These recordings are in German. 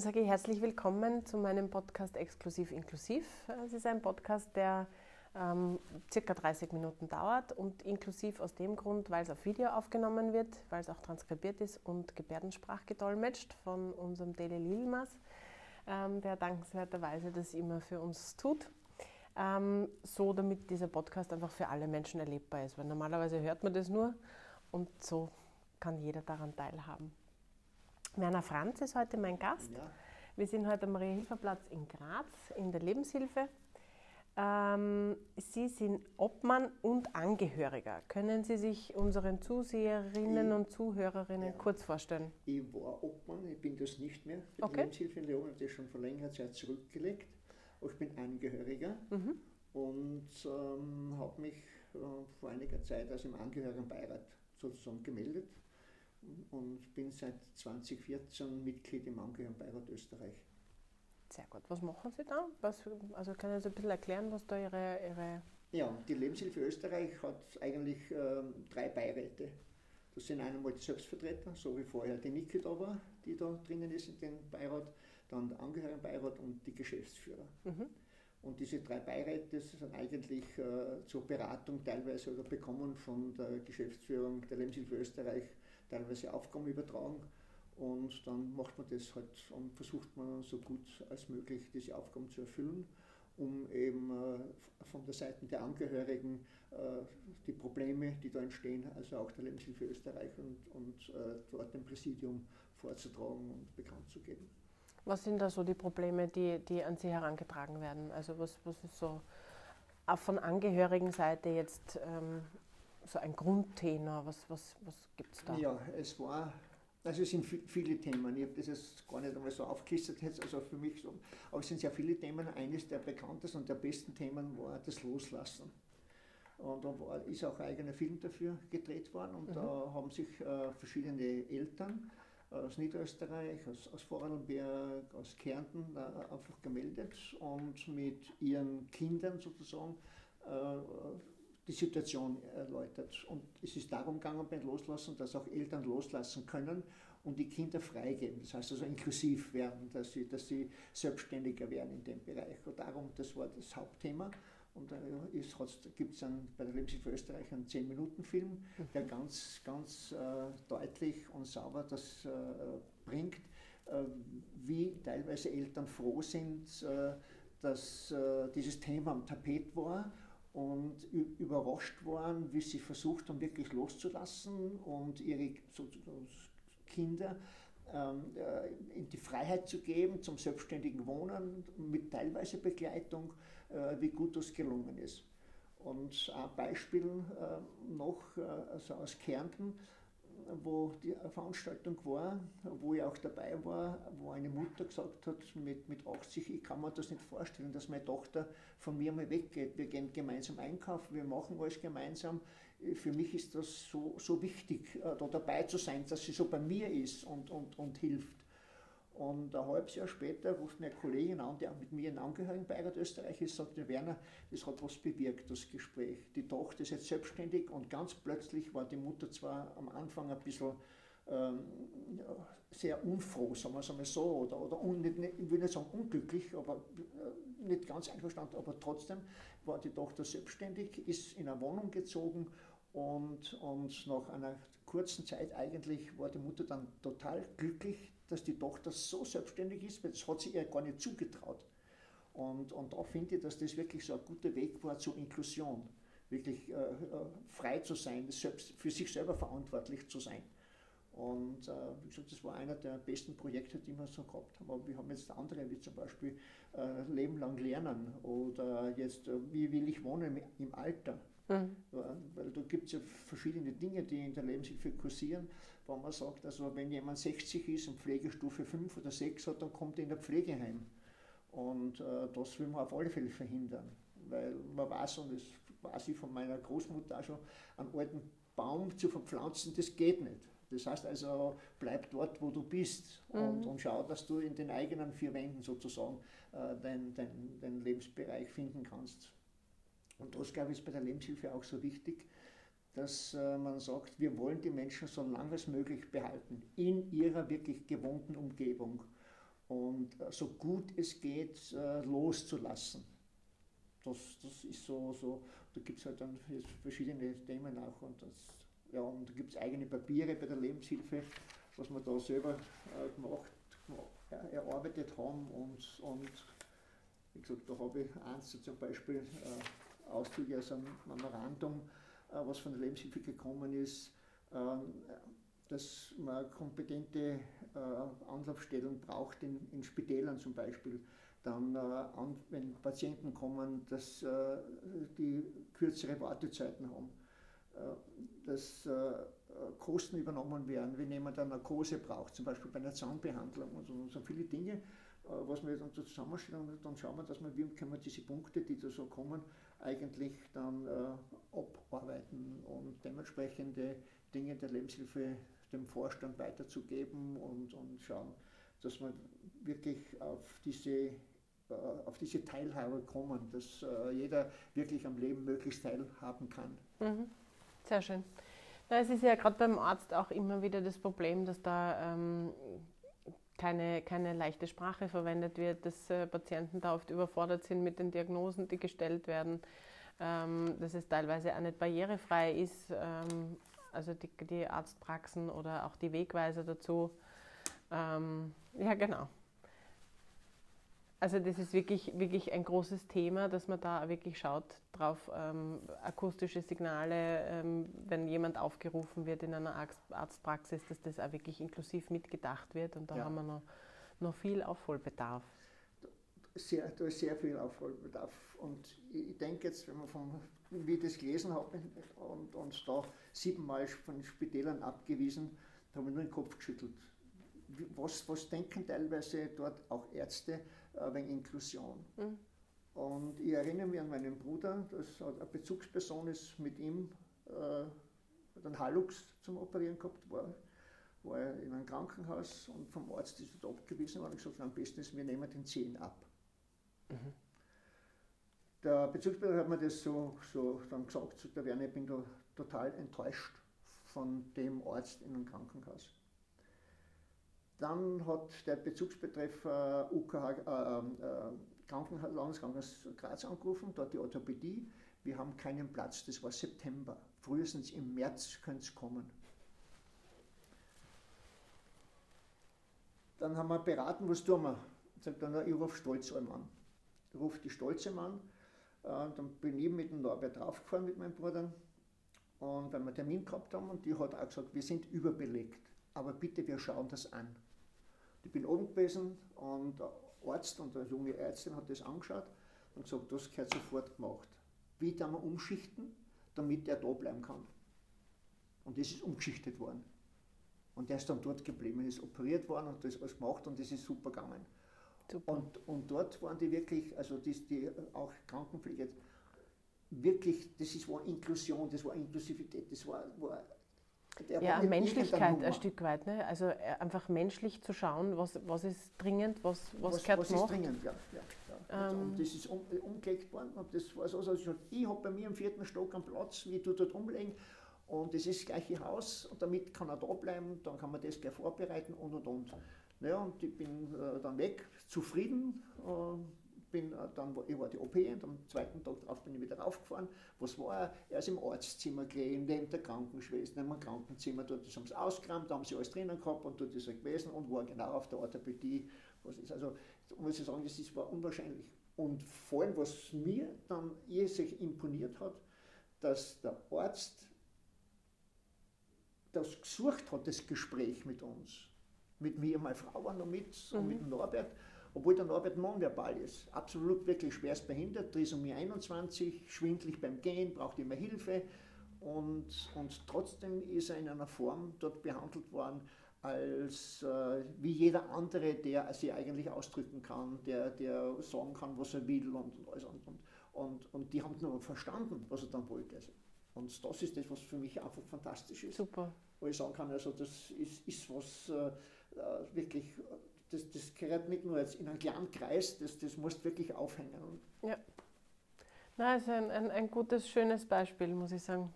Dann sage ich herzlich willkommen zu meinem Podcast Exklusiv Inklusiv. Es ist ein Podcast, der ähm, circa 30 Minuten dauert und inklusiv aus dem Grund, weil es auf Video aufgenommen wird, weil es auch transkribiert ist und Gebärdensprach gedolmetscht von unserem Dele Lilmas, ähm, der dankenswerterweise das immer für uns tut. Ähm, so damit dieser Podcast einfach für alle Menschen erlebbar ist, weil normalerweise hört man das nur und so kann jeder daran teilhaben. Werner Franz ist heute mein Gast. Ja. Wir sind heute am Maria-Hilfer-Platz in Graz in der Lebenshilfe. Ähm, Sie sind Obmann und Angehöriger. Können Sie sich unseren Zuseherinnen ich, und Zuhörerinnen ja. kurz vorstellen? Ich war Obmann, ich bin das nicht mehr. Für okay. die Lebenshilfe in Leon habe das schon vor längerer Zeit zurückgelegt. Ich bin Angehöriger mhm. und ähm, habe mich äh, vor einiger Zeit als im Angehörigenbeirat sozusagen gemeldet und bin seit 2014 Mitglied im Angehörigenbeirat Österreich. Sehr gut. Was machen Sie da? Was, also können Sie ein bisschen erklären, was da Ihre, Ihre ja, die Lebenshilfe Österreich hat eigentlich ähm, drei Beiräte. Das sind einmal die Selbstvertreter, so wie vorher die Niki da war, die da drinnen ist in dem Beirat, dann der Angehörigenbeirat und die Geschäftsführer. Mhm. Und diese drei Beiräte sind eigentlich äh, zur Beratung teilweise oder bekommen von der Geschäftsführung der Lebenshilfe Österreich teilweise Aufgaben übertragen und dann macht man das halt und versucht man so gut als möglich diese Aufgaben zu erfüllen, um eben äh, von der Seite der Angehörigen äh, die Probleme, die da entstehen, also auch der Lebenshilfe Österreich und, und äh, dort dem Präsidium vorzutragen und bekannt zu geben. Was sind da so die Probleme, die, die an Sie herangetragen werden? Also was, was ist so auch von Angehörigenseite jetzt ähm, so ein Grundthema? Was, was, was gibt es da? Ja, es war, also es sind viele Themen. Ich habe das jetzt gar nicht einmal so aufgelistet, jetzt, also für mich so, aber es sind sehr viele Themen. Eines der bekanntesten und der besten Themen war das Loslassen. Und da war, ist auch ein eigener Film dafür gedreht worden und mhm. da haben sich äh, verschiedene Eltern aus Niederösterreich, aus, aus Vorarlberg, aus Kärnten äh, einfach gemeldet und mit ihren Kindern sozusagen äh, die Situation erläutert. Und es ist darum gegangen beim Loslassen, dass auch Eltern loslassen können und die Kinder freigeben. Das heißt also inklusiv werden, dass sie, dass sie selbstständiger werden in dem Bereich. Und darum, das war das Hauptthema. Und da gibt es bei der Lebenshilfe Österreich einen 10-Minuten-Film, der ganz, ganz äh, deutlich und sauber das äh, bringt, äh, wie teilweise Eltern froh sind, äh, dass äh, dieses Thema am Tapet war und überrascht waren, wie sie versucht haben, wirklich loszulassen und ihre Kinder ähm, äh, in die Freiheit zu geben zum selbstständigen Wohnen mit teilweise Begleitung, äh, wie gut das gelungen ist. Und ein Beispiel äh, noch also aus Kärnten, wo die Veranstaltung war, wo ich auch dabei war, wo eine Mutter gesagt hat, mit, mit 80, ich kann mir das nicht vorstellen, dass meine Tochter von mir mal weggeht. Wir gehen gemeinsam einkaufen, wir machen alles gemeinsam. Für mich ist das so, so wichtig, äh, da dabei zu sein, dass sie so bei mir ist und, und, und hilft. Und ein halbes Jahr später ruft eine Kollegin an, die auch mit mir in Angehörigenbeirat Österreich ist, sagt, Werner, das hat was bewirkt, das Gespräch. Die Tochter ist jetzt selbstständig und ganz plötzlich war die Mutter zwar am Anfang ein bisschen ähm, sehr unfroh, sagen wir es einmal so, oder, oder un, nicht, ich will nicht sagen unglücklich, aber äh, nicht ganz einverstanden, aber trotzdem war die Tochter selbstständig, ist in eine Wohnung gezogen Und, und nach einer kurzen Zeit eigentlich war die Mutter dann total glücklich, dass die Tochter so selbstständig ist, weil das hat sie ihr gar nicht zugetraut. Und, und da finde ich, dass das wirklich so ein guter Weg war zur Inklusion, wirklich äh, äh frei zu sein, selbst, für sich selber verantwortlich zu sein. Und äh, wie gesagt, das war einer der besten Projekte, die wir so gehabt haben. Aber wir haben jetzt andere, wie zum Beispiel äh, Leben lang lernen oder jetzt, äh, wie will ich wohnen im, im Alter. Mhm. Weil da gibt es ja verschiedene Dinge, die in der Lebenshilfe kursieren, wo man sagt, also wenn jemand 60 ist und Pflegestufe 5 oder 6 hat, dann kommt er in der Pflegeheim. Und äh, das will man auf alle Fälle verhindern. Weil man weiß, und das weiß ich von meiner Großmutter auch schon, einen alten Baum zu verpflanzen, das geht nicht. Das heißt also, bleib dort, wo du bist und, mhm. und schau, dass du in den eigenen vier Wänden sozusagen äh, deinen dein, dein Lebensbereich finden kannst. Und das, glaube ich, ist bei der Lebenshilfe auch so wichtig, dass äh, man sagt, wir wollen die Menschen so lange als möglich behalten, in ihrer wirklich gewohnten Umgebung und äh, so gut es geht äh, loszulassen. Das, das ist so, so da gibt es halt dann verschiedene Themen auch und das ja, und da gibt es eigene Papiere bei der Lebenshilfe, was wir da selber gemacht, erarbeitet haben. Und, und wie gesagt, da habe ich eins zum Beispiel Auszüge aus einem Memorandum, äh, was von der Lebenshilfe gekommen ist, äh, dass man kompetente äh, Anlaufstellen braucht in, in Spitälern zum Beispiel. Dann, äh, wenn Patienten kommen, dass die kürzere Wartezeiten haben dass Kosten übernommen werden, wenn jemand eine Narkose braucht, zum Beispiel bei einer Zahnbehandlung und so, und so viele Dinge, was wir dann zusammenstellen und dann schauen wir, dass wir, wie können wir diese Punkte, die da so kommen, eigentlich dann äh, abarbeiten und dementsprechende Dinge der Lebenshilfe dem Vorstand weiterzugeben und, und schauen, dass wir wirklich auf diese auf diese Teilhabe kommen, dass äh, jeder wirklich am Leben möglichst teilhaben kann. Mhm. Sehr schön. Na, es ist ja gerade beim Arzt auch immer wieder das Problem, dass da ähm, keine, keine leichte Sprache verwendet wird, dass äh, Patienten da oft überfordert sind mit den Diagnosen, die gestellt werden, ähm, dass es teilweise auch nicht barrierefrei ist, ähm, also die, die, Arztpraxen oder auch die Wegweiser dazu. Ähm, ja, genau. Also das ist wirklich, wirklich ein großes Thema, dass man da wirklich schaut drauf, ähm, akustische Signale, ähm, wenn jemand aufgerufen wird in einer Arztpraxis, dass das auch wirklich inklusiv mitgedacht wird und da ja. haben wir noch, noch viel Aufholbedarf. Sehr, da ist sehr viel Aufholbedarf und ich denke jetzt, wenn man von, wie ich das gelesen habe und, und da siebenmal von Spitälern abgewiesen, da habe ich nur den Kopf geschüttelt. Was, was denken teilweise dort auch Ärzte, wegen Inklusion. Mhm. Und ich erinnere mich an meinen Bruder, das eine Bezugsperson ist mit ihm äh, einen Hallux zum Operieren gehabt, war, war er in einem Krankenhaus und vom Arzt ist dort abgewiesen worden und gesagt, am besten ist, wir nehmen den Zehen ab. Mhm. Der Bezugsperson hat mir das so, so dann gesagt, der Werner, ich bin da total enttäuscht von dem Arzt in einem Krankenhaus. Dann hat der Bezugsbetreffer UKH, äh, äh, Krankenhaus, Landeskrankenhaus Graz angerufen, dort die Orthopädie. Wir haben keinen Platz, das war September. Frühestens im März könnte es kommen. Dann haben wir beraten, was tun wir? Sagt dann, ich rufe Stolzheim an. Ich rufe die Stolzheim an. Äh, dann bin ich mit dem Norbert draufgefahren mit meinem Bruder. Und weil wir einen Termin gehabt haben, und die hat auch gesagt, wir sind überbelegt. Aber bitte, wir schauen das an. Ich bin oben gewesen und der Arzt und eine junge Ärztin hat das angeschaut und gesagt, das gehört sofort gemacht. Wie kann man umschichten, damit er da bleiben kann? Und das ist umgeschichtet worden. Und der ist dann dort geblieben, ist operiert worden und das alles gemacht und das ist super gegangen. Super. Und, und dort waren die wirklich, also die, die auch Krankenpflege, wirklich, das ist, war Inklusion, das war Inklusivität, das war, war ja, Menschlichkeit ein Stück weit. Ne? Also äh, einfach menschlich zu schauen, was, was ist dringend, was, was, was gehört was gemacht. ist dringend, ja. ja, ja. Ähm. Und das ist um, umgelegt worden. Und das war so, also ich habe bei mir im vierten Stock einen Platz, wie du dort umlegen. Und das ist das gleiche Haus und damit kann er da bleiben, dann kann man das gleich vorbereiten und und und. Naja, und ich bin äh, dann weg, zufrieden. Äh, bin äh, dann, ich war die OP und am zweiten Tag drauf bin ich wieder raufgefahren. Was war er? Er ist im Arztzimmer gelegen, neben der Krankenschwester, neben dem Krankenzimmer. Dort haben sie ausgerammt, da haben sie alles drinnen gehabt und dort ist er gewesen und war genau auf der Orthopädie. Was ist also, muss ich sagen, das ist, war unwahrscheinlich. Und vor allem, was mir dann irrsinnig imponiert hat, dass der Arzt das gesucht hat, das Gespräch mit uns. Mit mir, meine Frau war noch mit mhm. und mit Norbert obwohl der Norbert nonverbal ist. Absolut wirklich schwerst behindert, Trisomie 21, schwindlig beim Gehen, braucht immer Hilfe und, und trotzdem ist er in einer Form dort behandelt worden, als äh, wie jeder andere, der sich eigentlich ausdrücken kann, der, der sagen kann, was er will und, und alles. Und, und, und die haben nur verstanden, was er dann wollte. Also. Und das ist das, was für mich einfach fantastisch ist. Super. Wo ich sagen kann, also das ist, ist was äh, äh wirklich das, das gehört nicht nur jetzt in einen kleinen Kreis, das, das musst wirklich aufhängen. Ja. Na, ist ein, ein, ein gutes, schönes Beispiel, muss ich sagen.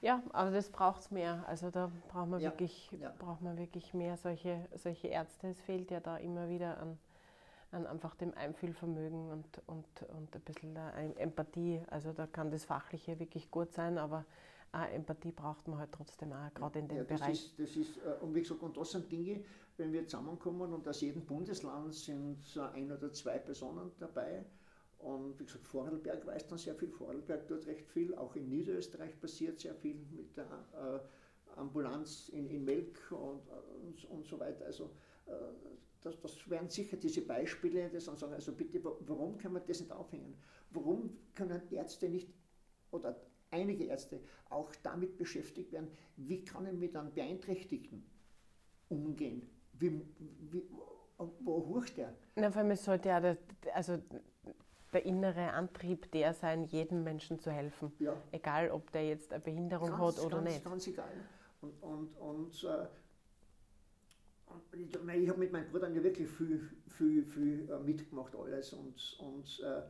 Ja, aber das braucht es mehr. Also da braucht man, ja. wirklich, ja. braucht man wirklich mehr solche, solche Ärzte. Es fehlt ja da immer wieder an, an einfach dem Einfühlvermögen und, und, und ein bisschen Empathie. Also da kann das Fachliche wirklich gut sein, aber äh, Empathie braucht man halt trotzdem auch, gerade in dem ja, das Bereich. Ist, das ist, äh, und wie gesagt, und das sind Dinge, wenn wir zusammenkommen und aus jedem Bundesland sind so ein oder zwei Personen dabei. Und wie gesagt, Vorarlberg weiß dann sehr viel, Vorarlberg tut recht viel, auch in Niederösterreich passiert sehr viel mit der äh, Ambulanz in, in Melk und, und, und, so weiter. Also äh, das, das wären sicher diese Beispiele, die dann sagen, also bitte, warum kann man das nicht aufhängen? Warum können Ärzte nicht oder einige Ärzte auch damit beschäftigt werden, wie kann ich mit einem Beeinträchtigten umgehen? Wie, wie, wo hucht der? Na, vor allem sollte ja der, also der innere Antrieb der sein, jedem Menschen zu helfen. Ja. Egal, ob der jetzt eine Behinderung ganz, hat oder ganz, nicht. Ganz egal. Und, und, und, äh, ich, ich habe mit meinen Brüdern ja wirklich viel, viel, viel äh, mitgemacht alles und, und, äh,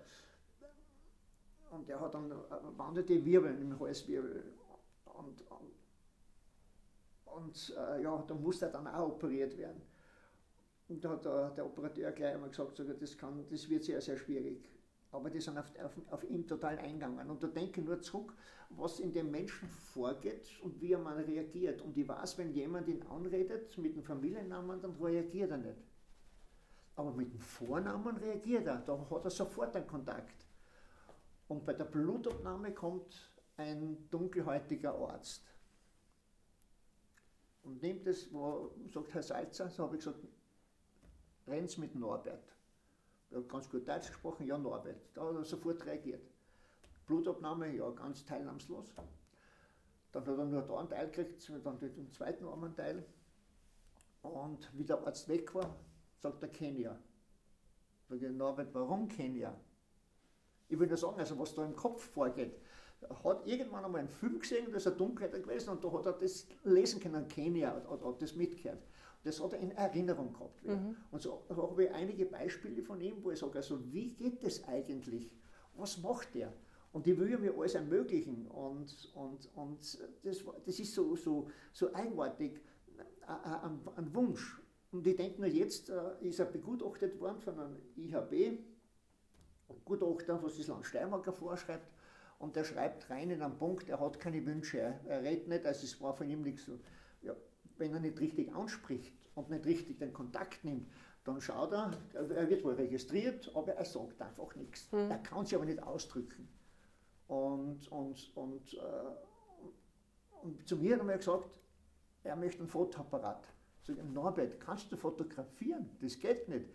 und er hat dann wanderte Wirbel im Halswirbel und, und und äh, ja, da muss er dann auch operiert werden. Und da hat der, der Operateur gleich einmal gesagt, so, das, kann, das wird sehr, sehr schwierig. Aber die sind auf, auf, auf ihn total eingegangen. Und da denke ich nur zurück, was in dem Menschen vorgeht und wie er mal reagiert. Und ich weiß, wenn jemand ihn anredet mit dem Familiennamen, dann reagiert er nicht. Aber mit dem Vornamen reagiert er, da hat er sofort einen Kontakt. Und bei der Blutabnahme kommt ein dunkelhäutiger Arzt und nimmt es, wo sagt Herr Salzer, so habe ich gesagt, rennt's mit Norbert. Er hat ganz gut Deutsch gesprochen, ja Norbert. Da hat er sofort reagiert. Blutabnahme, ja, ganz teilnahmslos. Dann hat er nur da einen Teil gekriegt, dann den zweiten Arm einen Teil. Und wie der Arzt weg war, sagt er Kenia. Ich, Norbert, warum Kenia? Ich will nur sagen, also was da im Kopf vorgeht hat irgendwann einmal einen Film gesehen, da ist eine Dunkelheit gewesen und da hat er das lesen können, Kenia, hat, hat das mitgehört. Das hat er in Erinnerung gehabt. Mhm. Und so habe ich einige Beispiele von ihm, wo ich sage, also wie geht das eigentlich? Was macht der? Und die will mir alles ermöglichen. Und, und, und das, das ist so, so, so eigenartig, ein, ein Wunsch. Und ich denke nur, jetzt äh, ist er begutachtet worden von einem IHB, Gutachter, was das Land Steiermark vorschreibt, und er schreibt rein in einem Punkt, er hat keine Wünsche, er, redet nicht, also es war von ihm nichts so. Ja, wenn er nicht richtig anspricht und nicht richtig den Kontakt nimmt, dann schaut er, er wird wohl registriert, aber er sagt einfach nichts. Mhm. Er kann sich aber nicht ausdrücken. Und, und, und, äh, und zu mir hat er gesagt, er möchte einen Fotoapparat. Ich, Norbert, kannst du fotografieren? Das geht nicht.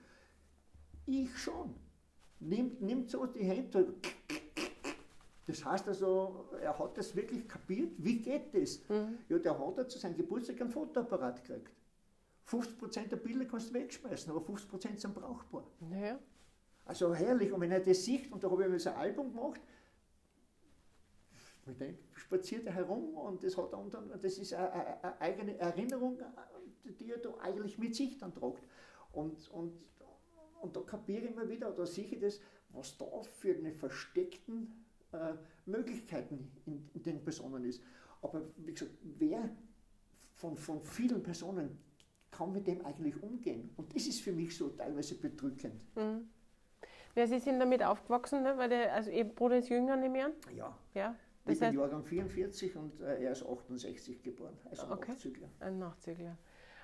Ich schon. Nimmt, nimmt so die Hände, das heißt also, er hat das wirklich kapiert, wie geht das? Mhm. Ja, der hat er zu seinem Geburtstag einen Fotoapparat gekriegt. 50% der Bilder kannst du wegschmeißen, aber 50% sind brauchbar. Ja. Also herrlich, und wenn er das sieht, und da habe ich mir so ein Album gemacht, mit dem spaziert er herum und das, hat dann, das ist eine, eine eigene Erinnerung, die er da eigentlich mit sich dann tragt. Und, und, und da kapiere ich immer wieder, oder sehe ich das, was da für eine versteckten äh, Möglichkeiten in, in, den Personen ist. Aber wie gesagt, wer von, von vielen Personen kann mit dem eigentlich umgehen? Und das ist für mich so teilweise bedrückend. Mhm. Ja, Sie sind damit aufgewachsen, ne? weil der, also Ihr Bruder ist jünger, nehme ich an? Ja. Ja. Ich Das bin heißt, Jahrgang 44 und äh, er ist 68 geboren, also Okay. Nachzügler. ein Nachzügler.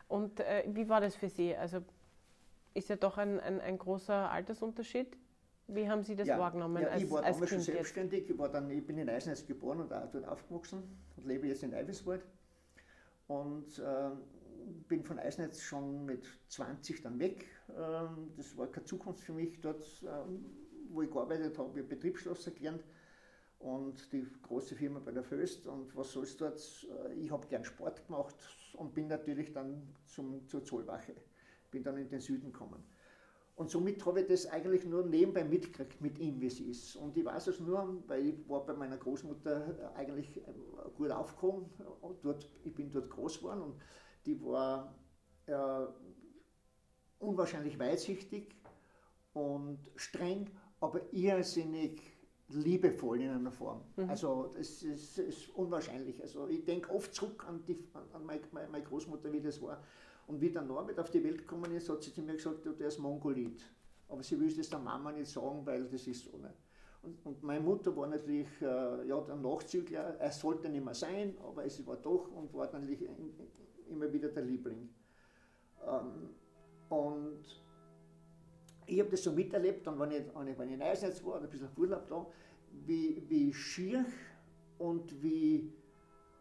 Und äh, wie war das für Sie? Also ist ja doch ein, ein, ein großer Altersunterschied. Wie haben Sie das wahrgenommen ja, als, ich war als damals schon Kind jetzt? selbstständig. Ich, war dann, ich bin in Eisenheiß geboren und auch dort aufgewachsen und lebe jetzt in Eiweswald. Und ähm, bin von Eisenheiz schon mit 20 dann weg. Ähm, das war keine Zukunft für mich dort, ähm, wo ich gearbeitet habe. Ich habe Betriebsschlosser gelernt und die große Firma bei der Föst. Und was soll's dort? Äh, Ich habe gern Sport gemacht und bin natürlich dann zum, zur Zollwache. Bin dann in den Süden gekommen. Und somit habe ich das eigentlich nur nebenbei mitgekriegt mit ihm, wie es ist. Und ich weiß es nur, weil ich war bei meiner Großmutter eigentlich ähm, gut aufgekommen. Und dort, ich bin dort groß geworden und die war äh, unwahrscheinlich weitsichtig und streng, aber irrsinnig liebevoll in einer Form. Also das ist, ist unwahrscheinlich. Also ich denke oft zurück an, die, an meine, meine meine Großmutter, wie das war. Und wie der Norbert auf die Welt gekommen ist, hat sie zu mir gesagt, du, der ist Mongolit. Aber sie will das der Mama nicht sagen, weil das ist so nicht. Und, und meine Mutter war natürlich äh, ja, der Nachzügler, er sollte nicht mehr sein, aber es war doch und war natürlich immer wieder der Liebling. Ähm, und ich habe das so miterlebt, dann, wenn ich, wenn ich, in Eisenheiz war, ein bisschen Urlaub da, wie, wie schier und wie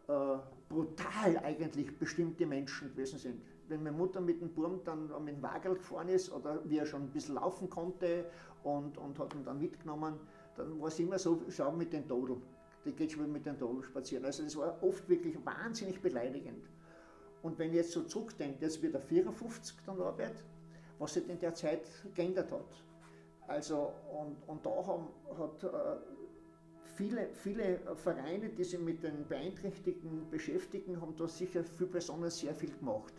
äh, brutal eigentlich bestimmte Menschen gewesen sind. Wenn meine Mutter mit dem Burm dann mit dem Wagel gefahren ist oder wie er schon ein bisschen laufen konnte und, und hat ihn dann mitgenommen, dann war es immer so, schau mit den Todel. Die geht schon mit den Todel spazieren. Also das war oft wirklich wahnsinnig beleidigend. Und wenn ich jetzt so zurückdenke, jetzt wird er 54 dann arbeitet, was sich in der Zeit geändert hat. Also, und, und da haben, hat äh, viele, viele Vereine, die sich mit den Beeinträchtigten beschäftigen, haben da sicher für Personen sehr viel gemacht.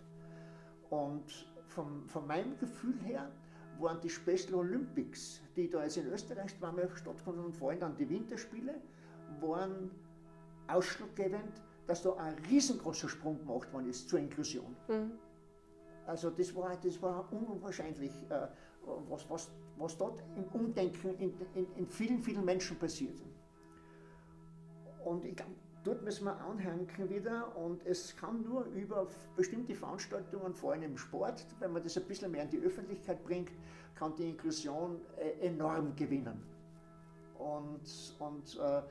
Und vom, von meinem Gefühl her waren die Special Olympics, die da jetzt in Österreich zweimal stattgefunden und vor allem dann die Winterspiele, waren ausschlaggebend, dass da ein riesengroßer Sprung gemacht worden ist zur Inklusion. Mhm. Also das war, das war unwahrscheinlich, äh, was, was, was dort im Umdenken in, in, in vielen, vielen Menschen passiert. Und ich glaube, dort müssen wir anhängen wieder und es kann nur über bestimmte Veranstaltungen, vor allem im Sport, wenn man das ein bisschen mehr in die Öffentlichkeit bringt, kann die Inklusion äh, enorm gewinnen. Und, und äh,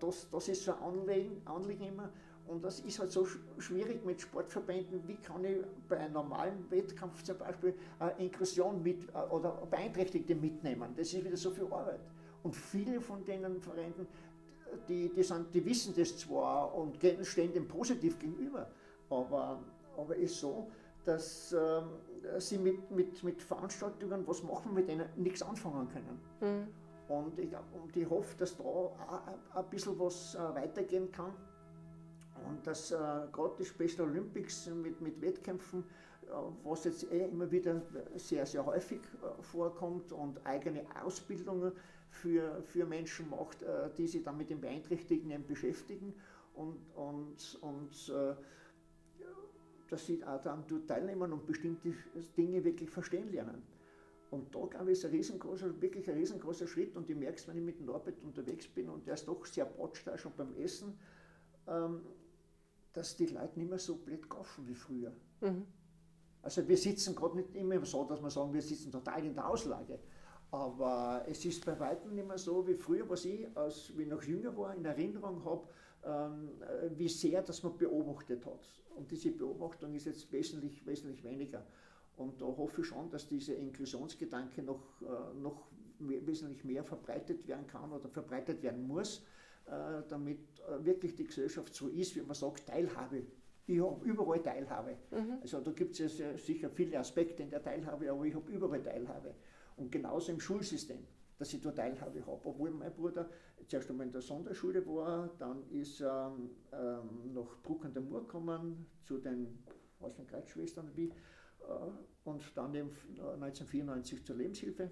das, das ist so ein Anliegen, Anliegen immer. Und das ist halt so sch- schwierig mit Sportverbänden. Wie kann ich bei einem normalen Wettkampf zum Beispiel äh, Inklusion mit äh, oder Beeinträchtigte mitnehmen? Das ist wieder so viel Arbeit. Und viele von denen Vereinen, die, die, sind, die wissen das zwar und stehen dem positiv gegenüber, aber, aber ist so, dass ähm, sie mit, mit, mit Veranstaltungen, was machen, mit denen nichts anfangen können. Mhm. Und ich, und ich hoffe, dass da auch ein- ein bisschen was äh, weitergehen kann. Und dass äh, gerade die Special Olympics mit, mit Wettkämpfen, äh, was jetzt eh immer wieder sehr, sehr häufig äh, vorkommt und eigene Ausbildungen für, für Menschen macht, äh, die sich dann mit den Beeinträchtigten eben beschäftigen und, und, und äh, dass sie auch dann dort teilnehmen und bestimmte Dinge wirklich verstehen lernen. Und da glaube ich, ist ein riesengroßer, wirklich ein riesengroßer Schritt. Und ich merke es, wenn ich mit dem Norbert unterwegs bin und der ist doch sehr batscht auch schon beim Essen, ähm, dass die Leute nicht mehr so blöd kaufen wie früher. Mhm. Also wir sitzen gerade nicht immer so, dass wir sagen, wir sitzen total in der Auslage. Aber es ist bei weitem nicht mehr so wie früher, was ich, als ich noch jünger war, in Erinnerung habe, ähm, äh, wie sehr das man beobachtet hat. Und diese Beobachtung ist jetzt wesentlich, wesentlich weniger. Und da hoffe ich schon, dass dieser Inklusionsgedanke noch, äh, noch mehr, wesentlich mehr verbreitet werden kann oder verbreitet werden muss, äh, damit wirklich die Gesellschaft so ist, wie man sagt, Teilhabe. Ich habe überall Teilhabe. Also da gibt es ja sicher viele Aspekte in der Teilhabe, aber ich habe überall Teilhabe. Und genauso im Schulsystem, dass ich da Teilhabe habe. Obwohl mein Bruder zuerst einmal in der Sonderschule war, dann ist er ähm, nach Bruck an der Mur gekommen zu den Kreuzschwestern wie, äh, und dann eben 1994 zur Lebenshilfe.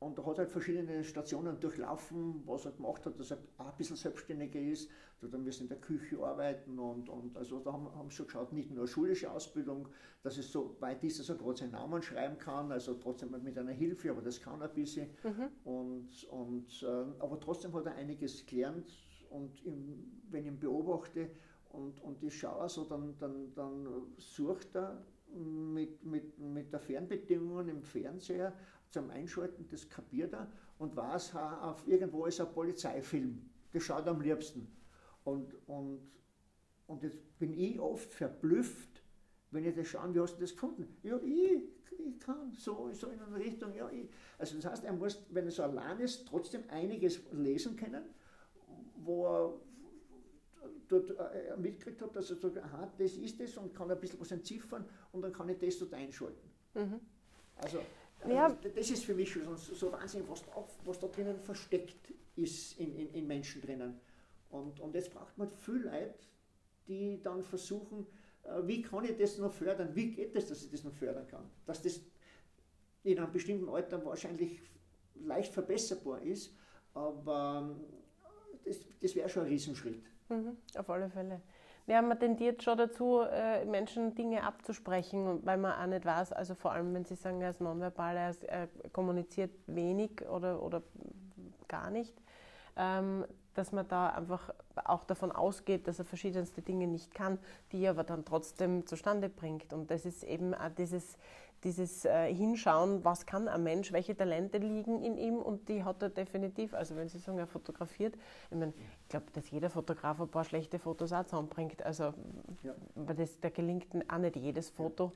Und er hat halt verschiedene Stationen durchlaufen, was er gemacht hat, dass er auch ein bisschen selbstständiger ist. Da müssen in der Küche arbeiten und, und also da haben, haben sie schon geschaut, nicht nur schulische Ausbildung, dass es so weit ist, dass er gerade seinen Namen schreiben kann, also trotzdem mit einer Hilfe, aber das kann er ein bisschen. Mhm. Und, und, äh, aber trotzdem hat er einiges gelernt und im, wenn ich ihn beobachte und, und ich schaue so, dann, dann, dann sucht er mit, mit, mit der Fernbedingungen im Fernseher zum Einschalten, das kapiert er und weiß, auf irgendwo ist ein Polizeifilm. Das schaut er am liebsten. Und, und, und jetzt bin ich oft verblüfft, wenn ich das schaue, wie hast du das gefunden? Ja, ich, ich kann so, so in eine Richtung, ja, ich. Also das heißt, er muss, wenn er so allein ist, trotzdem einiges lesen können, wo er dort äh, mitgekriegt hat, dass er sagt, aha, das ist das und kann ein bisschen was entziffern und dann kann ich das dort einschalten. Mhm. Also also ja. Das ist für mich schon so Wahnsinn, was da, was da drinnen versteckt ist in, in, in Menschen drinnen. Und, und jetzt braucht man viel Leute, die dann versuchen, äh, wie kann ich das noch fördern, wie geht es, dass ich das noch fördern kann. Dass das in einem bestimmten Alter wahrscheinlich leicht verbesserbar ist, aber ähm, das, das wäre schon ein Riesenschritt. Mhm, auf alle Fälle. Ja, man tendiert schon dazu, äh, Menschen Dinge abzusprechen, weil man auch nicht weiß, also vor allem, wenn sie sagen, er ist nonverbal, er, er kommuniziert wenig oder, oder gar nicht, ähm, dass man da einfach auch davon ausgeht, dass er verschiedenste Dinge nicht kann, die er aber dann trotzdem zustande bringt. Und das ist eben auch dieses, dieses äh, Hinschauen, was kann ein Mensch, welche Talente liegen in ihm und die hat er definitiv. Also wenn Sie sagen, er fotografiert, ich meine, ich glaube, dass jeder Fotograf ein paar schlechte Fotos auch zusammenbringt. Also ja. das, da gelingt auch nicht jedes Foto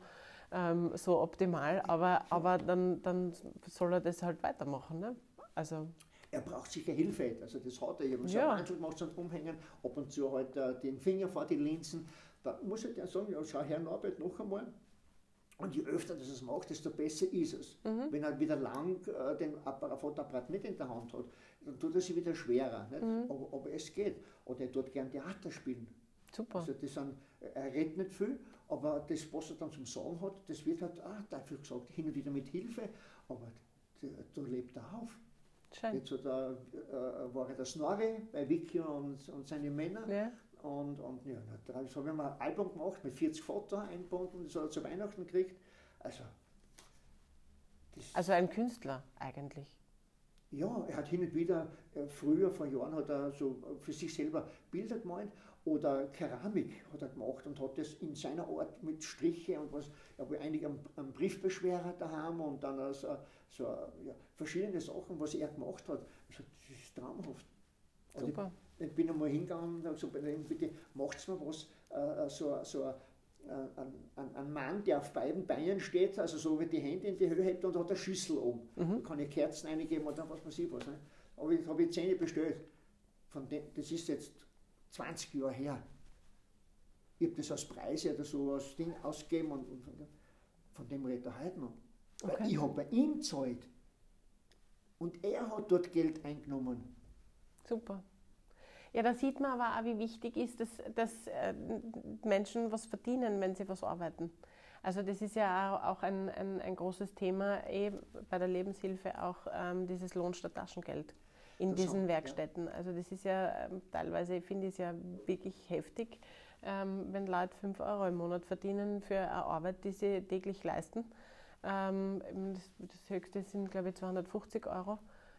ähm, so optimal, aber, aber dann, dann soll er das halt weitermachen. Ne? Also er braucht sicher Hilfe, also das hat er. Habe so ja. Mantel gemacht Umhängen, ab und zu halt äh, den Finger vor die Linsen. Da muss ich dir sagen, ja, schau her, Norbert, noch einmal, und je öfter das es macht, desto besser ist es. Mhm. Wenn er wieder lang äh, den Apparat, Fotoapparat nicht in der Hand hat, dann tut er sich wieder schwerer. Mhm. Aber, aber, es geht. Oder er tut gern Theater spielen. Super. Also das sind, er redet nicht viel, aber das, was er dann zum Sagen hat, das wird halt, ah, dafür gesagt, hin und wieder mit Hilfe, aber da lebt er auf. Schön. Jetzt hat er, äh, war er der Snorri bei Vicky und, und seine Männer. Ja. Und, und ja, so haben wir ein Album gemacht mit 40 Fotos eingebunden, das hat er zu Weihnachten gekriegt. Also, also ein Künstler eigentlich. Ja, er hat hin und wieder, äh, früher vor Jahren hat er so für sich selber Bilder gemalt oder Keramik hat er gemacht und hat das in seiner Art mit Striche und was, er hat einige am, am Briefbeschwerer daheim und dann also, so ja, verschiedene Sachen, was er gemacht hat. Also, das ist traumhaft. Super. Also ich bin einmal hingegangen und habe gesagt, bitte macht's mir was, äh, so, so äh, ein, ein, ein, Mann, der auf beiden Beinen steht, also so wie die Hände in die Höhe hält und hat eine Schüssel oben. Mhm. Da kann ich Kerzen eingeben oder was weiß ich was. Ne? Aber ich habe Zähne bestellt. Von dem, das ist jetzt 20 Jahre her. Ich habe das als Preise oder so als Ding ausgegeben und, und von dem redet er heute noch. Okay. Weil ich habe bei ihm gezahlt. Und er hat dort Geld eingenommen. Super. Ja, da sieht man aber auch, wie wichtig ist, dass, dass äh, Menschen was verdienen, wenn sie was arbeiten. Also das ist ja auch ein, ein, ein großes Thema eh bei der Lebenshilfe, auch ähm, dieses Lohn statt Taschengeld in diesen auch, Werkstätten. Ja. Also das ist ja ähm, teilweise, ich finde ich es ja wirklich heftig, ähm, wenn Leute 5 Euro im Monat verdienen für eine Arbeit, die sie täglich leisten. Ähm, das, höchste sind, glaube ich, 250 Euro.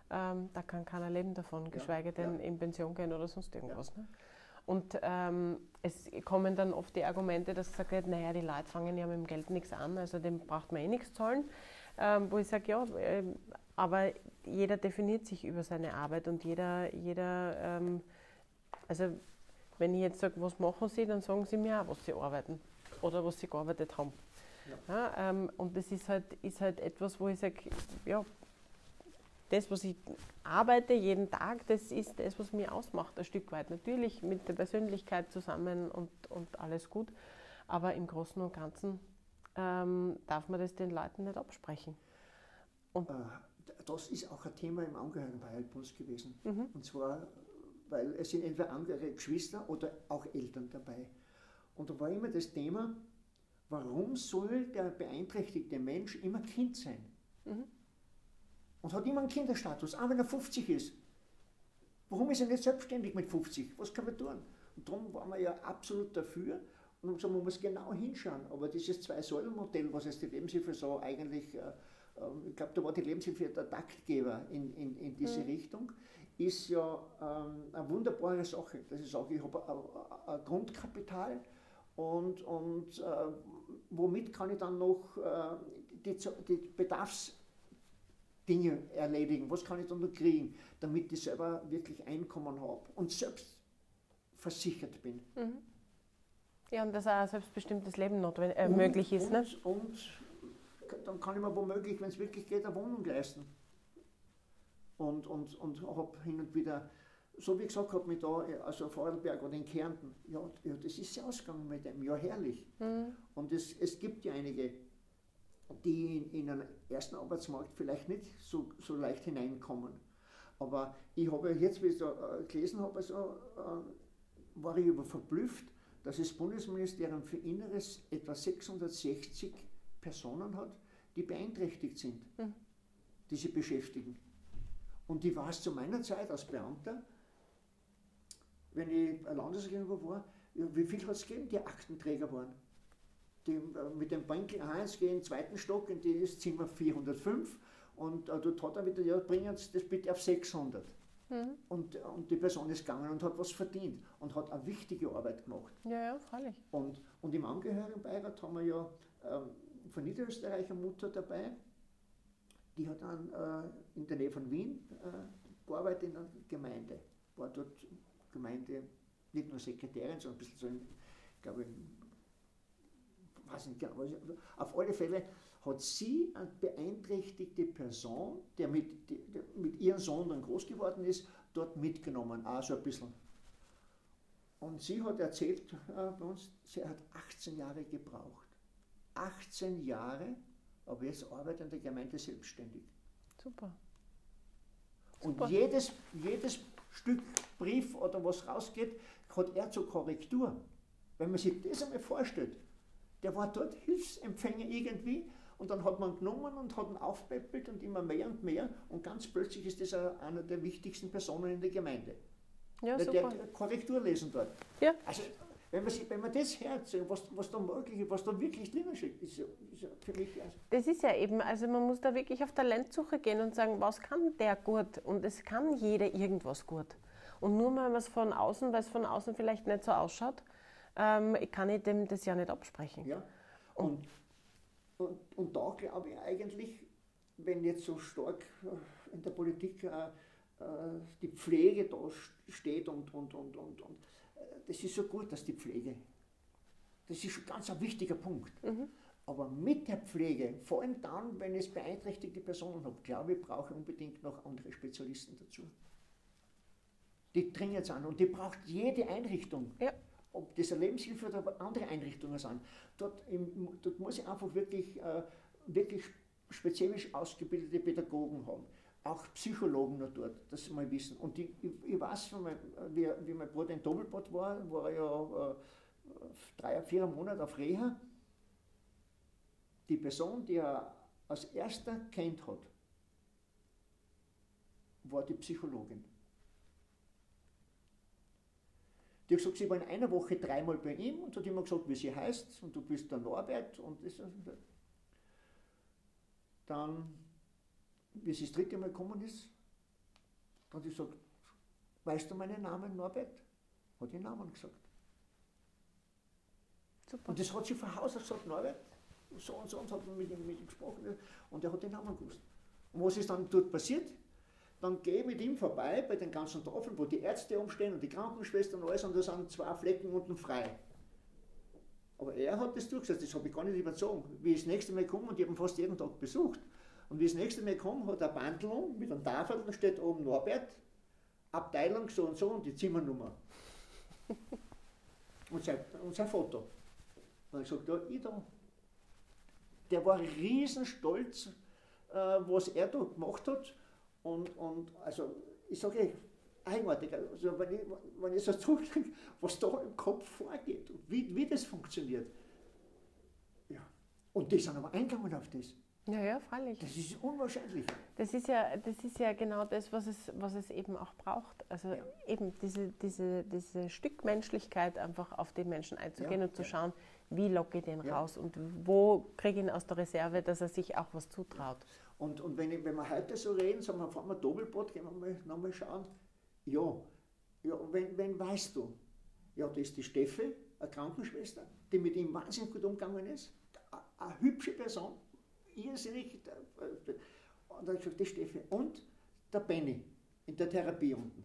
Da kann keiner leben davon, geschweige denn in Pension gehen oder sonst irgendwas. Ne? Und ähm, es kommen dann oft die Argumente, dass gesagt wird, naja, die Leute fangen ja mit dem Geld nichts an, also dem braucht man eh nichts zahlen. Ähm, wo ich sage, ja, äh, aber jeder definiert sich über seine Arbeit und jeder, jeder ähm, also wenn ich jetzt sage, was machen Sie, dann sagen Sie mir auch, was Sie arbeiten oder was Sie gearbeitet haben. Ja. Ja, ähm, und das ist halt, ist halt etwas, wo ich sage, ja, das, was ich arbeite jeden Tag, das ist das, was mich ausmacht, ein Stück weit. Natürlich mit der Persönlichkeit zusammen und, und alles gut, aber im Großen und Ganzen ähm, darf man das den Leuten nicht absprechen. Und äh, das ist auch ein Thema im Angehörigenbeihaltbus gewesen. Mhm. Und zwar, weil es sind entweder andere Geschwister oder auch Eltern dabei. Und da war immer das Thema, warum soll der beeinträchtigte Mensch immer Kind sein? Mhm. und hat immer einen Kinderstatus, auch wenn er 50 ist. Warum ist er nicht selbstständig mit 50? Was kann man tun? Und darum waren wir ja absolut dafür und haben gesagt, man muss genau hinschauen. Aber dieses Zwei-Säulen-Modell, was jetzt die Lebenshilfe so eigentlich, äh, ich glaube, da war die Lebenshilfe der Taktgeber in, in, in diese mhm. Richtung, ist ja ähm, eine wunderbare Sache. Dass ich sage, ich habe ein Grundkapital und, und äh, womit kann ich dann noch äh, die, die Bedarfs- Dinge erledigen, was kann ich dann noch kriegen, damit ich selber wirklich Einkommen habe und selbst versichert bin. Mhm. Ja, und dass auch ein selbstbestimmtes Leben notwendig, äh, möglich ist. Und, ne? und dann kann ich mir womöglich, wenn es wirklich geht, eine Wohnung leisten. Und, und, und habe hin und wieder, so wie gesagt habe, mich da, also Vorarlberg oder in Kärnten, ja, ja, das ist ja ausgegangen mit dem, ja herrlich. Mhm. Und es, es gibt ja einige die in, in einen ersten Arbeitsmarkt vielleicht nicht so, so leicht hineinkommen. Aber ich habe jetzt, wie ich da äh, gelesen habe, also, äh, war ich über verblüfft, dass das Bundesministerium für Inneres etwa 660 Personen hat, die beeinträchtigt sind, mhm. die sie beschäftigen. Und ich weiß zu meiner Zeit als Beamter, wenn ich Landesregierung war, wie viel hat es gegeben, die Aktenträger waren? die äh, mit dem Bank 1 gehen, zweiten Stock in das Zimmer 405 und äh, dort hat er wieder, ja, bringen Sie das bitte auf 600. Mhm. Und, und die Person ist gegangen und hat was verdient und hat eine wichtige Arbeit gemacht. Ja, ja, freilich. Und, und im Angehörigenbeirat haben wir ja ähm, von Niederösterreicher Mutter dabei, die hat dann äh, in der Nähe von Wien äh, gearbeitet in einer Gemeinde. War dort Gemeinde, nicht nur Sekretärin, sondern ein bisschen so, in, ich glaube, weiß nicht genau, auf alle Fälle hat sie eine beeinträchtigte Person, der mit, der mit ihrem Sohn dann groß geworden ist, dort mitgenommen, auch so ein bisschen. Und sie hat erzählt äh, bei uns, sie hat 18 Jahre gebraucht. 18 Jahre, aber jetzt arbeitet in der Gemeinde selbstständig. Super. Und Super. Jedes, jedes Stück Brief oder was rausgeht, hat er zur Korrektur. Wenn man sich das einmal vorstellt, der war dort Hilfsempfänger irgendwie und dann hat man genommen und hat ihn aufpäppelt und immer mehr und mehr und ganz plötzlich ist das einer der wichtigsten Personen in der Gemeinde. Ja, Weil super. der Korrektur lesen dort. Ja. Also, wenn man, wenn man das hört, was, was da möglich ist, was da wirklich drin ist, ist für mich. Also das ist ja eben, also man muss da wirklich auf Talentsuche gehen und sagen, was kann der gut? Und es kann jeder irgendwas gut. Und nur wenn man es von außen, weil es von außen vielleicht nicht so ausschaut, ähm, kann ich dem das ja nicht absprechen. Ja. Und, und, und da glaube ich eigentlich, wenn jetzt so stark äh, in der Politik äh, äh, die Pflege da steht und, und, und, und, und das ist so gut, dass die Pflege, das ist ganz ein wichtiger Punkt. Mhm. Aber mit der Pflege, vor allem dann, wenn es beeinträchtigte Personen hat, glaube ich, brauche ich unbedingt noch andere Spezialisten dazu. Die dringend sind und die braucht jede Einrichtung. Ja ob das eine Lebenshilfe oder andere Einrichtungen sind. Dort, im, dort muss ich einfach wirklich, äh, wirklich spezifisch ausgebildete Pädagogen haben. Auch Psychologen noch dort, das mal wissen. Und die, ich, ich weiß, mein, wie, wie, mein Bruder in Doppelbad war, war er ja äh, drei, vier Monate auf Reha. Die Person, die er als erster kennt hat, war die Psychologin. Die hat gesagt, sie war in einer Woche dreimal bei ihm und hat immer gesagt, wie sie heißt und du bist der Norbert und das, dann, wie sie das dritte Mal gekommen ist, dann hat sie gesagt, weißt du meinen Namen Norbert? Hat den Namen gesagt. Super. Und das hat sie von Haus aus gesagt, Norbert, so und so und hat mit ihm, mit ihm gesprochen und er hat den Namen gewusst. Und was ist dann dort passiert? dann gehe ich mit ihm vorbei bei den ganzen Tafeln, wo die Ärzte umstehen und die Krankenschwestern und alles, und da sind zwei Flecken unten frei. Aber er hat das durchgesetzt, das habe ich gar nicht überzogen. Wie ich das nächste Mal komme, und ich habe ihn fast jeden Tag besucht, und wie das nächste Mal komme, hat er ein Bandel mit einem Tafel, da steht oben Norbert, Abteilung so und so und die Zimmernummer. und, sein, und sein Foto. Und ich gesagt, ja, ich da. Der war riesenstolz, äh, was er da gemacht hat und, und also ich sage eigenartig, also wenn ich, wenn ich so zurückdenke, was da im Kopf vorgeht wie, wie das funktioniert. Ja. Und die sind aber eingegangen auf das. Ja, ja, freilich. Das ist unwahrscheinlich. Das ist ja, das ist ja genau das, was es, was es eben auch braucht. Also Ja. eben diese, diese, diese Stück Menschlichkeit einfach auf den Menschen einzugehen Ja, und zu ja. schauen, wie locke ich den raus und wo kriege ich ihn aus der Reserve, dass er sich auch was zutraut. Und, und wenn, ich, wenn wir heute so reden, sagen wir, fahren wir Doppelboot, gehen wir mal, nochmal schauen. Ja, ja wenn, wenn weißt du, ja, das ist die Steffi, eine Krankenschwester, die mit ihm wahnsinnig gut umgegangen ist, eine, eine hübsche Person, irrsinnig. äh, äh, Und dann habe ich gesagt, die Steffi. Und der Benny in der Therapie unten.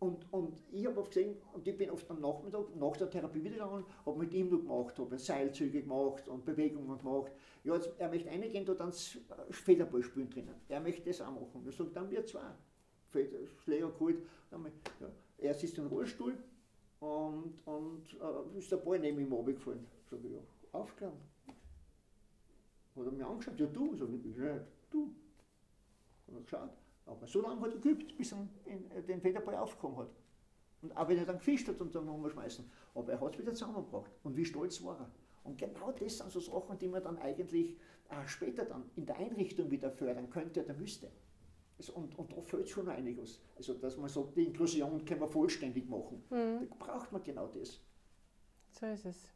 Und, und ich habe oft gesehen, und ich bin oft am Nachmittag nach der Therapie wiedergegangen, habe mit ihm noch gemacht, habe Seilzüge gemacht und Bewegungen gemacht. Ja, jetzt, er möchte reingehen, da dann das Federball spielen drinnen. Er möchte das auch machen. Ich sage, dann wir zwei. Feder- Schläger geholt. Dann Ja. Er sitzt im Rollstuhl und, und äh, ist der Ball neben ihm runtergefallen. Ich, ja, aufklären. Hat er mich angeschaut, ja du, ich, ja, du. Hat er geschaut. Aber so lange hat er geübt, bis er in, den Federball aufgekommen hat. Und auch wenn er dann gefischt hat und dann nochmal schmeißen. Aber er hat es wieder zusammengebracht. Und wie stolz war er. Und genau das sind so Sachen, die man dann eigentlich äh, später dann in der Einrichtung wieder fördern könnte oder müsste. Also, und, und da fehlt schon einiges. Also, dass man sagt, die Inklusion können wir vollständig machen. Da braucht man genau das. So ist es.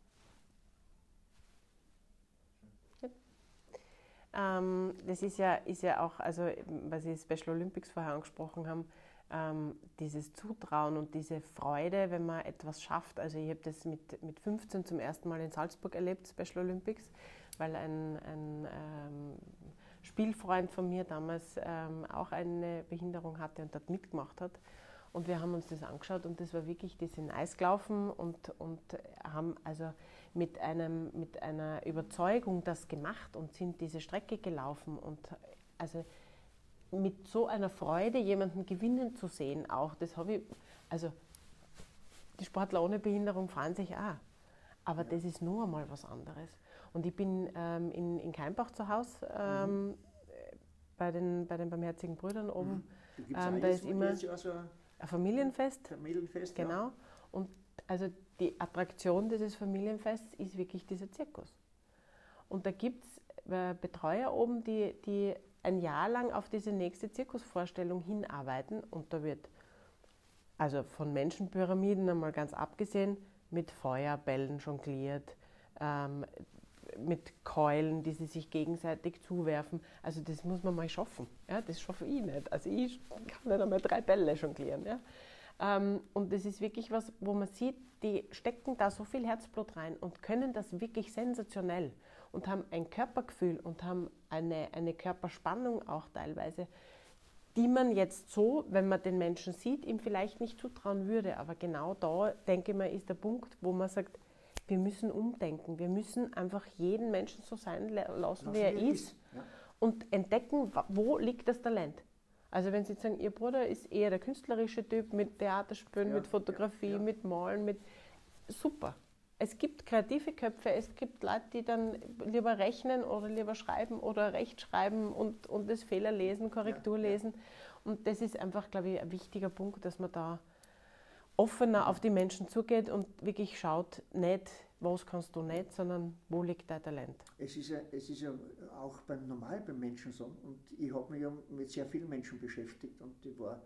Ähm, das ist ja, ist ja auch, also was Sie Special Olympics vorher angesprochen haben, ähm, dieses Zutrauen und diese Freude, wenn man etwas schafft. Also ich habe das mit, mit 15 zum ersten Mal in Salzburg erlebt, Special Olympics, weil ein, ein ähm, Spielfreund von mir damals ähm, auch eine Behinderung hatte und dort mitgemacht hat. Und wir haben uns das angeschaut und das war wirklich, die sind Eis gelaufen und, und haben also mit, einem, mit einer Überzeugung das gemacht und sind diese Strecke gelaufen und also mit so einer Freude jemanden gewinnen zu sehen auch, das habe ich, also die Sportler ohne Behinderung freuen sich auch, aber das ist nur einmal was anderes. Und ich bin ähm, in, in Keimbach zu Hause ähm, bei, den, bei den Barmherzigen Brüdern oben, Da gibt's Ähm, da ist immer- ein Familienfest. Familienfest. Ja. Genau. Und also die Attraktion dieses Familienfests ist wirklich dieser Zirkus. Und da gibt es äh, Betreuer oben, die, die ein Jahr lang auf diese nächste Zirkusvorstellung hinarbeiten. Und da wird, also von Menschenpyramiden einmal ganz abgesehen, mit Feuerbällen jongliert, ähm, mit Keulen, die sie sich gegenseitig zuwerfen. Also das muss man mal schaffen. Ja? Das schaffe ich nicht. Also ich kann nicht einmal drei Bälle jonglieren. Ja? Ähm, und das ist wirklich was, wo man sieht, die stecken da so viel Herzblut rein und können das wirklich sensationell und haben ein Körpergefühl und haben eine, eine Körperspannung auch teilweise, die man jetzt so, wenn man den Menschen sieht, ihm vielleicht nicht zutrauen würde. Aber genau da, denke ich mal, ist der Punkt, wo man sagt, wir müssen umdenken. Wir müssen einfach jeden Menschen so sein la- lassen, wie er ist Ja. und entdecken, wo liegt das Talent. Also wenn Sie jetzt sagen, Ihr Bruder ist eher der künstlerische Typ mit Theaterspielen, Ja, mit Fotografie, ja, mit Malen, mit super. Es gibt kreative Köpfe, es gibt Leute, die dann lieber rechnen oder lieber schreiben oder rechtschreiben und, und das Fehler lesen, Korrektur lesen. Und das ist einfach, glaube ich, ein wichtiger Punkt, dass man da offener auf die Menschen zugeht und wirklich schaut, nicht, was kannst du nicht, sondern wo liegt dein Talent. Es ist, ja, es ist ja auch beim normal beim Menschen so. Und ich habe mich ja mit sehr vielen Menschen beschäftigt und ich war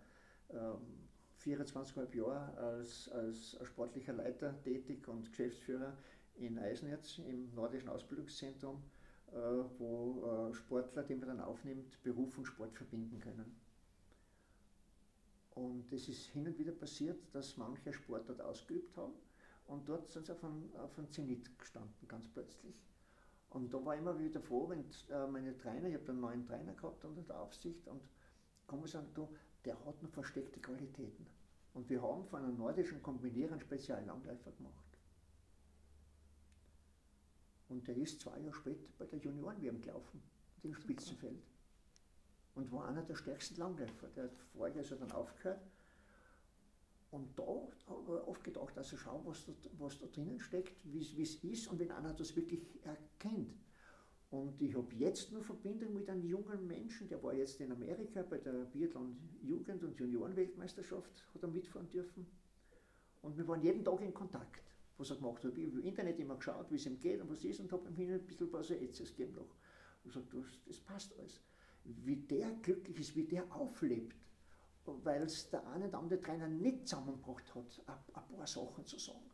ähm, 24,5 Jahre als, als sportlicher Leiter tätig und Geschäftsführer in Eisenerz im Nordischen Ausbildungszentrum, äh, wo äh, Sportler, die man dann aufnimmt, Beruf und Sport verbinden können. Und es ist hin und wieder passiert, dass manche Sport dort ausgeübt haben und dort sind sie auf einem, auf einem Zenit gestanden, ganz plötzlich. Und da war ich immer wieder froh, wenn äh, meine Trainer, ich habe einen neuen Trainer gehabt unter der Aufsicht und kommen sagen, du, der hat noch versteckte Qualitäten. Und wir haben von einem nordischen Kombinieren einen Speziallangläufer gemacht. Und der ist zwei Jahre später bei der Junioren-WM gelaufen, im Spitzenfeld. Und war einer der stärksten Langläufer. Der hat vorher also dann aufgehört. Und da habe ich oft gedacht, also schau, was da, was da drinnen steckt, wie es ist und wenn einer das wirklich erkennt. Und ich habe jetzt nur Verbindung mit einem jungen Menschen, der war jetzt in Amerika bei der Biathlon Jugend- und Juniorenweltmeisterschaft, hat er mitfahren dürfen. Und wir waren jeden Tag in Kontakt, was er gemacht hat. Ich habe im Internet immer geschaut, wie es ihm geht und was ist und habe ihm ein bisschen so Ätzes gegeben noch. Ich sage, das, das passt alles. Wie der glücklich ist, wie der auflebt, weil es der eine oder andere Trainer nicht zusammengebracht hat, ein, paar Sachen zu sagen.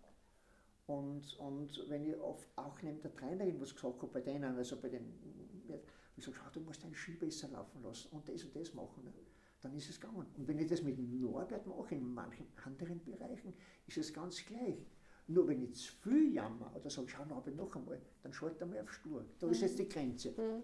Und, und wenn ich oft auch neben der Trainerin was gesagt habe, bei denen, also bei den, ich sage, schau, du musst deinen Ski besser laufen lassen und das und das machen, ne? dann ist es gegangen. Und wenn ich das mit Norbert mache, in manchen anderen Bereichen, ist es ganz gleich. Nur wenn ich zu viel jammer oder sage, schau Norbert noch einmal, dann schalte er mal auf Stur. Da mhm. ist jetzt die Grenze. Mhm.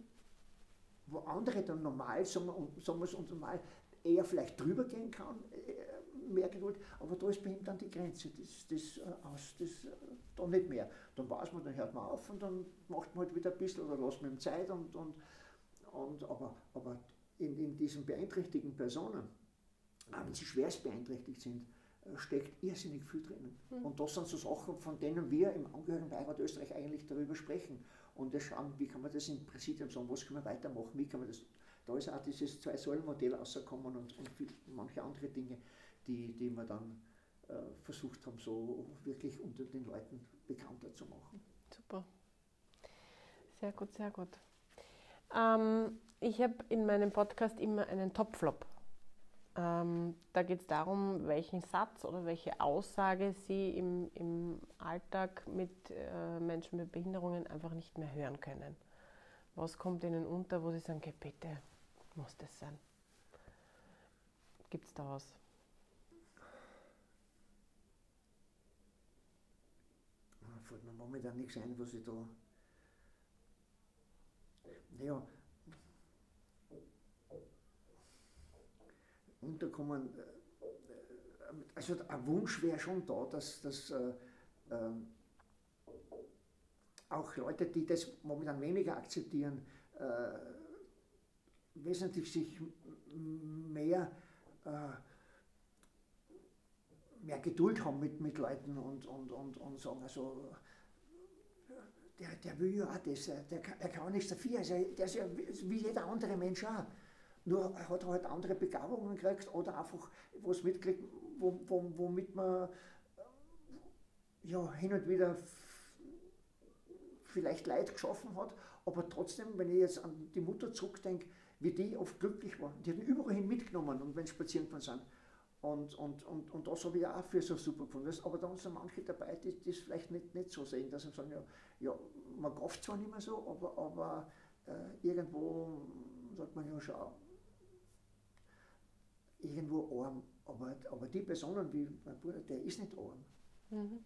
Wo andere dann normal, sagen wir, sagen wir es uns normal, eher vielleicht drüber gehen kann, äh, mehr Geduld, aber da ist bei ihm dann die Grenze, das, das, äh, aus, das äh, da nicht mehr. Dann weiß man, dann hört man auf und dann macht man halt wieder ein bisschen oder lässt man ihm Zeit und, und, und aber, aber in, in diesen beeinträchtigten Personen, auch wenn sie schwerst beeinträchtigt sind, steckt irrsinnig viel drinnen. Mhm. Und das sind so Sachen, von denen wir im Angehörigenbeirat Österreich eigentlich darüber sprechen. Und wir schauen, wie kann man das im Präsidium sagen, was können wir weitermachen, wie kann man das da ist auch dieses Zwei-Säulen-Modell rausgekommen und, und manche andere Dinge, die, die wir dann äh, versucht haben, so wirklich unter den Leuten bekannter zu machen. Super. Sehr gut, sehr gut. Ähm, ich habe in meinem Podcast immer einen Topflop. Ähm, da geht es darum, welchen Satz oder welche Aussage Sie im, im Alltag mit äh, Menschen mit Behinderungen einfach nicht mehr hören können. Was kommt Ihnen unter, wo Sie sagen, okay, bitte, muss das sein? Gibt es da was? Fällt mir momentan nichts ein, was ich da. Naja. Unterkommen. Äh, also ein Wunsch wäre schon da, dass, dass äh, äh, auch Leute, die das momentan weniger akzeptieren, äh, wesentlich sich mehr, äh, mehr Geduld haben mit, mit Leuten und, und, und, und sagen, also, der, der will ja auch das, der, er kann nichts dafür, also, der ist ja wie jeder andere Mensch auch. Nur er hat halt andere Begabungen gekriegt oder einfach was wo, womit man ja, hin und wieder vielleicht Leid geschaffen hat, aber trotzdem, wenn ich jetzt an die Mutter zurückdenke, wie die oft glücklich waren. Die haben überall hin mitgenommen und wenn spazieren gefahren sind. Und, und, und, und das habe ich auch für so super gefunden. Aber da sind manche dabei, die das vielleicht nicht, nicht so sehen, dass sie sagen, ja, ja man kauft zwar nicht mehr so, aber, aber äh, irgendwo sagt man ja, schau, irgendwo arm. Aber, aber die Personen wie mein Bruder, der ist nicht arm. Mhm.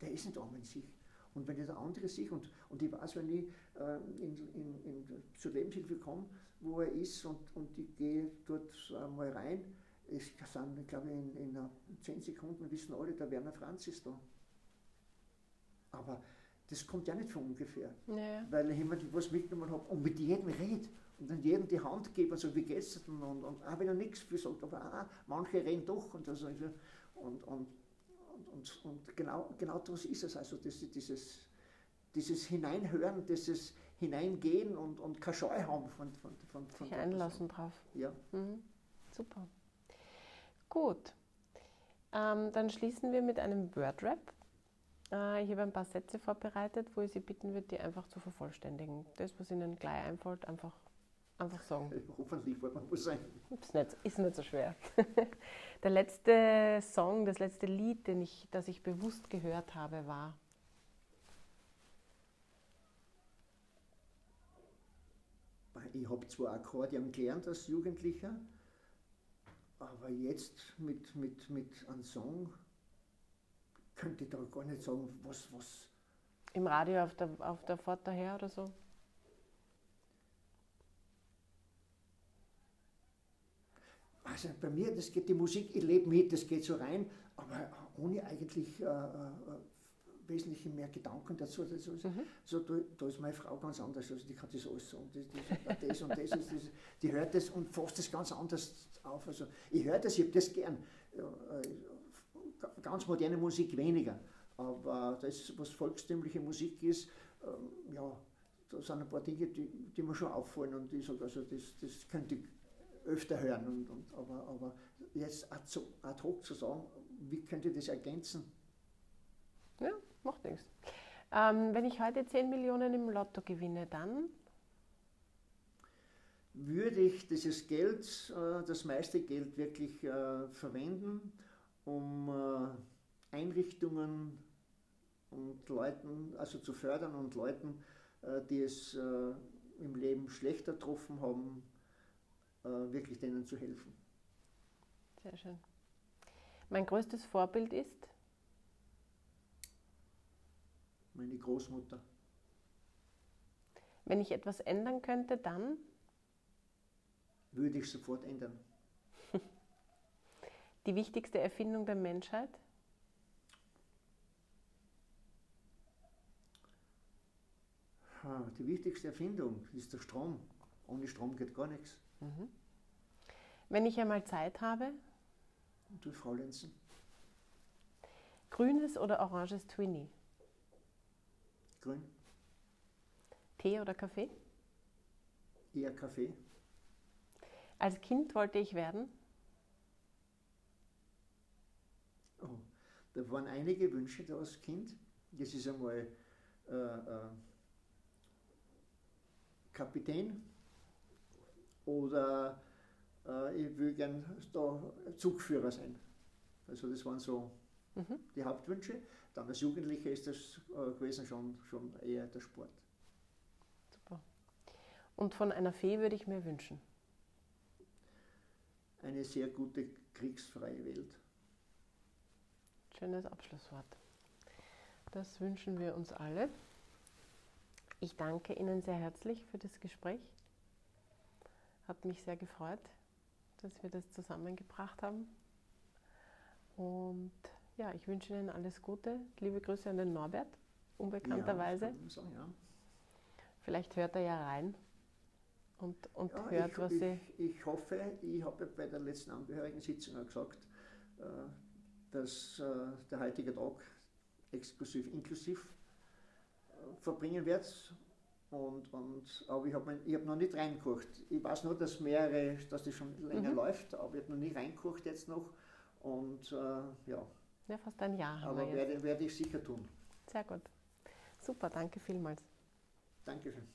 Der ist nicht arm in sich. Und wenn ich der andere sehe, und, und ich weiß, wenn ich äh, in, in, in, zur Lebenshilfe komme, wo er ist und, und ich gehe dort mal rein, es sind, glaube ich, in, in 10 Sekunden wissen alle, der Werner Franz ist da. Aber das kommt ja nicht von ungefähr. Naja. Weil ich jemand was mitgenommen habe und mit jedem redet und dann jedem die Hand gebe und so, wie geht's denn? Und, und auch wenn er nichts für sagt, aber auch, manche reden doch und, das, und, und, und, und, und genau, genau das ist es. Also das, dieses, dieses Hineinhören, dieses hineingehen und, und keine Scheu haben von, von, von, von Sich einlassen drauf. Ja. Mhm. Super. Gut. Ähm, dann schließen wir mit einem Wordrap. Äh, ich habe ein paar Sätze vorbereitet, wo ich Sie bitten würde, die einfach zu vervollständigen. Das, was Ihnen gleich einfällt, einfach, einfach sagen. Hoffentlich wird man was sein. Ist nicht, ist nicht so schwer. Der letzte Song, das letzte Lied, den ich, das ich bewusst gehört habe, war ich habe zwar Akkordeon gelernt als Jugendlicher, aber jetzt mit, mit, mit einem Song könnte ich da gar nicht sagen, was. was Im Radio auf der, auf der Fahrt daher oder so? Also bei mir, das geht die Musik, ich lebe mit, das geht so rein, aber ohne eigentlich äh, äh wesentlich mehr Gedanken dazu. dazu. Mhm. So, da, da, ist meine Frau ganz anders, also die kann das alles sagen. Das, das, das und das, das, die hört das und fasst das ganz anders auf. Also ich höre das, ich habe das gern. Äh, ganz moderne Musik weniger, aber das, was volkstümliche Musik ist, ähm, ja, da sind ein paar Dinge, die, die mir schon auffallen und ich sage, also das, das könnte ich öfter hören. Und, und, aber, aber jetzt ad hoc zu sagen, wie könnte ich das ergänzen? Ja, macht nichts. Ähm, wenn ich heute 10 Millionen im Lotto gewinne, dann? würde ich dieses Geld, äh, das meiste Geld wirklich äh, verwenden, um äh, Einrichtungen und Leuten, also zu fördern und Leuten, die es im Leben schlechter getroffen haben, wirklich denen zu helfen. Sehr schön. Mein größtes Vorbild ist? Meine Großmutter. Wenn ich etwas ändern könnte, dann? Würde ich sofort ändern. Die wichtigste Erfindung der Menschheit? Die wichtigste Erfindung ist der Strom. Ohne Strom geht gar nichts. Mhm. Wenn ich einmal Zeit habe? Du Faulenzen. Grünes oder oranges Twinnie? Grün. Tee oder Kaffee? Eher Kaffee. Als Kind wollte ich werden? Oh, da waren einige Wünsche da als Kind. Das ist einmal äh, äh, Kapitän oder äh, ich will gern da Zugführer sein. Also das waren so mhm. die Hauptwünsche. Dann als Jugendlicher ist das äh, gewesen schon, schon eher der Sport. Super. Und von einer Fee würde ich mir wünschen? Eine sehr gute kriegsfreie Welt. Schönes Abschlusswort. Das wünschen wir uns alle. Ich danke Ihnen sehr herzlich für das Gespräch. Hat mich sehr gefreut dass wir das zusammengebracht haben. Und ja, ich wünsche Ihnen alles Gute. Liebe Grüße an den Norbert, unbekannterweise. Ja, ja. Vielleicht hört er ja rein und, und ja, hört, ich, was ich, Sie. Ich hoffe, ich habe bei der letzten Angehörigen-Sitzung auch gesagt, äh, dass äh, der heutige Tag exklusiv inklusiv äh, verbringen wird und, und, aber ich habe hab noch nicht reingekocht. Ich weiß nur, dass mehrere, dass das schon länger mhm. läuft, aber ich habe noch nie reingekocht jetzt noch. Und äh, ja. Ja, fast ein Jahr. Aber wir werde, jetzt. werde ich sicher tun. Sehr gut. Super, danke vielmals. Dankeschön.